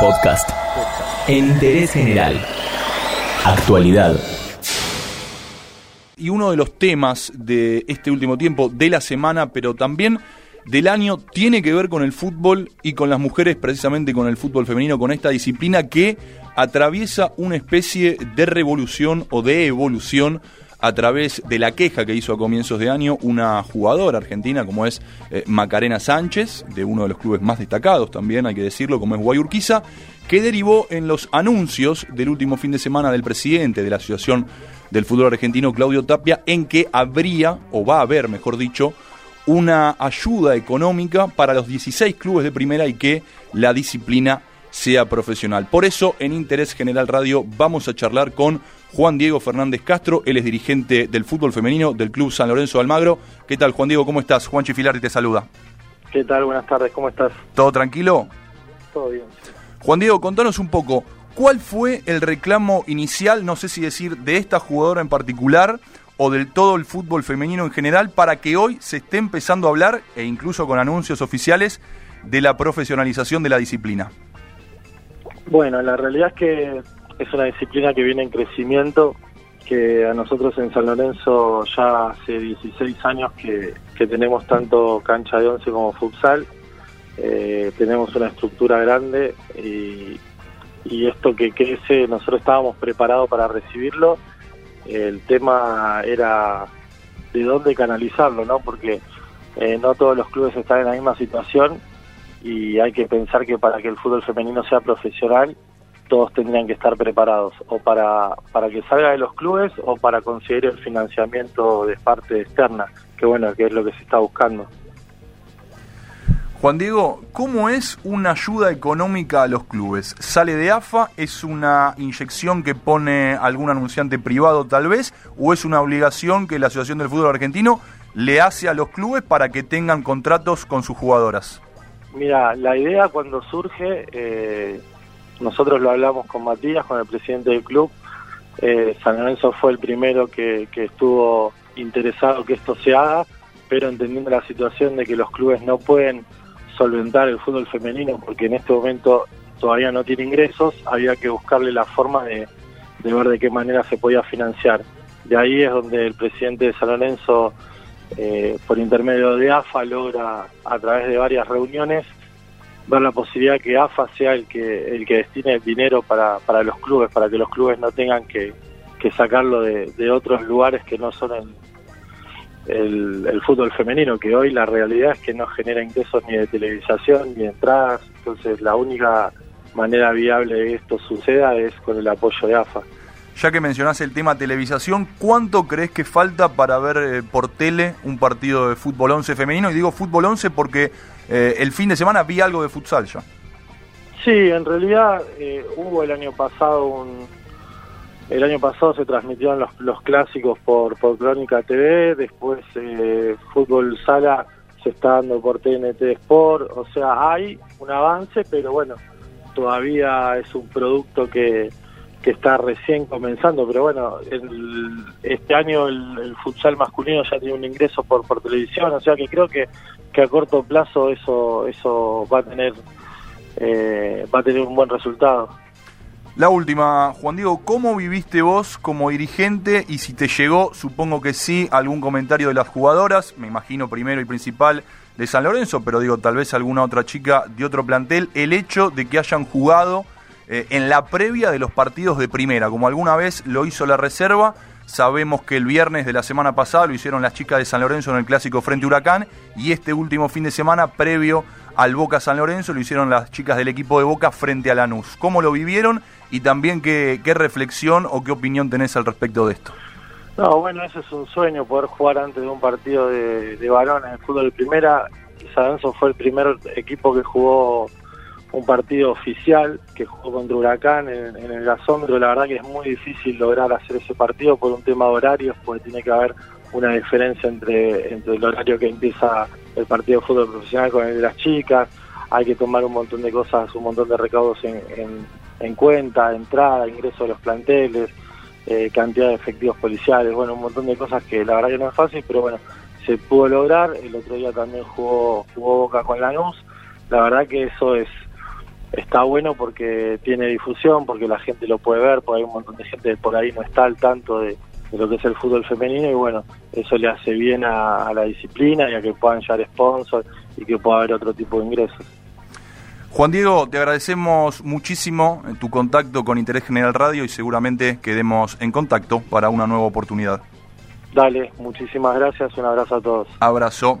Podcast. Interés general. Actualidad. Y uno de los temas de este último tiempo, de la semana, pero también del año, tiene que ver con el fútbol y con las mujeres, precisamente con el fútbol femenino, con esta disciplina que atraviesa una especie de revolución o de evolución a través de la queja que hizo a comienzos de año una jugadora argentina como es eh, Macarena Sánchez, de uno de los clubes más destacados también, hay que decirlo, como es Guayurquiza, que derivó en los anuncios del último fin de semana del presidente de la Asociación del Fútbol Argentino, Claudio Tapia, en que habría, o va a haber, mejor dicho, una ayuda económica para los 16 clubes de primera y que la disciplina sea profesional. Por eso, en Interés General Radio vamos a charlar con Juan Diego Fernández Castro, él es dirigente del fútbol femenino del Club San Lorenzo de Almagro. ¿Qué tal, Juan Diego? ¿Cómo estás? Juan Chifilardi te saluda. ¿Qué tal? Buenas tardes, ¿cómo estás? ¿Todo tranquilo? Todo bien. Juan Diego, contanos un poco, ¿cuál fue el reclamo inicial, no sé si decir de esta jugadora en particular o del todo el fútbol femenino en general, para que hoy se esté empezando a hablar, e incluso con anuncios oficiales, de la profesionalización de la disciplina? Bueno, la realidad es que es una disciplina que viene en crecimiento, que a nosotros en San Lorenzo ya hace 16 años que, tenemos tanto cancha de once como futsal, eh, tenemos una estructura grande y, esto que crece, nosotros estábamos preparados para recibirlo, el tema era de dónde canalizarlo, ¿no? Porque eh, no todos los clubes están en la misma situación y hay que pensar que para que el fútbol femenino sea profesional todos tendrían que estar preparados o para, para que salga de los clubes o para conseguir el financiamiento de parte externa, que bueno, que es lo que se está buscando. Juan Diego, ¿cómo es una ayuda económica a los clubes? ¿Sale de AFA? ¿Es una inyección que pone algún anunciante privado tal vez? ¿O es una obligación que la Asociación del Fútbol Argentino le hace a los clubes para que tengan contratos con sus jugadoras? Mira, la idea cuando surge, eh, nosotros lo hablamos con Matías, con el presidente del club. Eh, San Lorenzo fue el primero que, estuvo interesado que esto se haga, pero entendiendo la situación de que los clubes no pueden solventar el fútbol femenino porque en este momento todavía no tiene ingresos, había que buscarle la forma de, ver de qué manera se podía financiar. De ahí es donde el presidente de San Lorenzo, eh, por intermedio de AFA, logra a través de varias reuniones ver la posibilidad que AFA sea el que el que destine el dinero para, para los clubes, para que los clubes no tengan que, sacarlo de, otros lugares que no son el, el, fútbol femenino, que hoy la realidad es que no genera ingresos ni de televisación ni de entradas, entonces la única manera viable de que esto suceda es con el apoyo de AFA. Ya que mencionás el tema televisación, ¿cuánto crees que falta para ver eh, por tele un partido de fútbol 11 femenino? Y digo fútbol 11 porque eh, el fin de semana vi algo de futsal ya. Sí, en realidad eh, hubo el año pasado un... El año pasado se transmitieron los, los clásicos por, por Crónica TV, después eh, Fútbol Sala se está dando por TNT Sport, o sea, hay un avance, pero bueno, todavía es un producto que, que está recién comenzando, pero bueno, este año el, futsal masculino ya tiene un ingreso por, por televisión, o sea que creo que que a corto plazo eso eso va a tener eh, va a tener un buen resultado. La última, Juan Diego, ¿cómo viviste vos como dirigente y si te llegó, supongo que sí, algún comentario de las jugadoras, me imagino primero y principal de San Lorenzo, pero digo tal vez alguna otra chica de otro plantel, el hecho de que hayan jugado eh, en la previa de los partidos de primera, como alguna vez lo hizo la reserva Sabemos que el viernes de la semana pasada lo hicieron las chicas de San Lorenzo en el clásico frente Huracán y este último fin de semana, previo al Boca San Lorenzo, lo hicieron las chicas del equipo de Boca frente a Lanús. ¿Cómo lo vivieron y también qué, reflexión o qué opinión tenés al respecto de esto? No, bueno, ese es un sueño, poder jugar antes de un partido de, varón en el fútbol de primera. San Lorenzo fue el primer equipo que jugó un partido oficial que jugó contra Huracán en, el gasómetro. La verdad que es muy difícil lograr hacer ese partido por un tema de horarios, porque tiene que haber una diferencia entre, entre el horario que empieza el partido de fútbol profesional con el de las chicas. Hay que tomar un montón de cosas, un montón de recaudos en, en, cuenta, entrada, ingreso de los planteles, eh, cantidad de efectivos policiales, bueno, un montón de cosas que la verdad que no es fácil, pero bueno, se pudo lograr. El otro día también jugó, jugó Boca con Lanús. La verdad que eso es está bueno porque tiene difusión, porque la gente lo puede ver, porque hay un montón de gente que por ahí no está al tanto de, lo que es el fútbol femenino y bueno, eso le hace bien a, la disciplina y a que puedan llegar sponsors y que pueda haber otro tipo de ingresos. Juan Diego, te agradecemos muchísimo tu contacto con Interés General Radio y seguramente quedemos en contacto para una nueva oportunidad. Dale, muchísimas gracias, un abrazo a todos. Abrazo.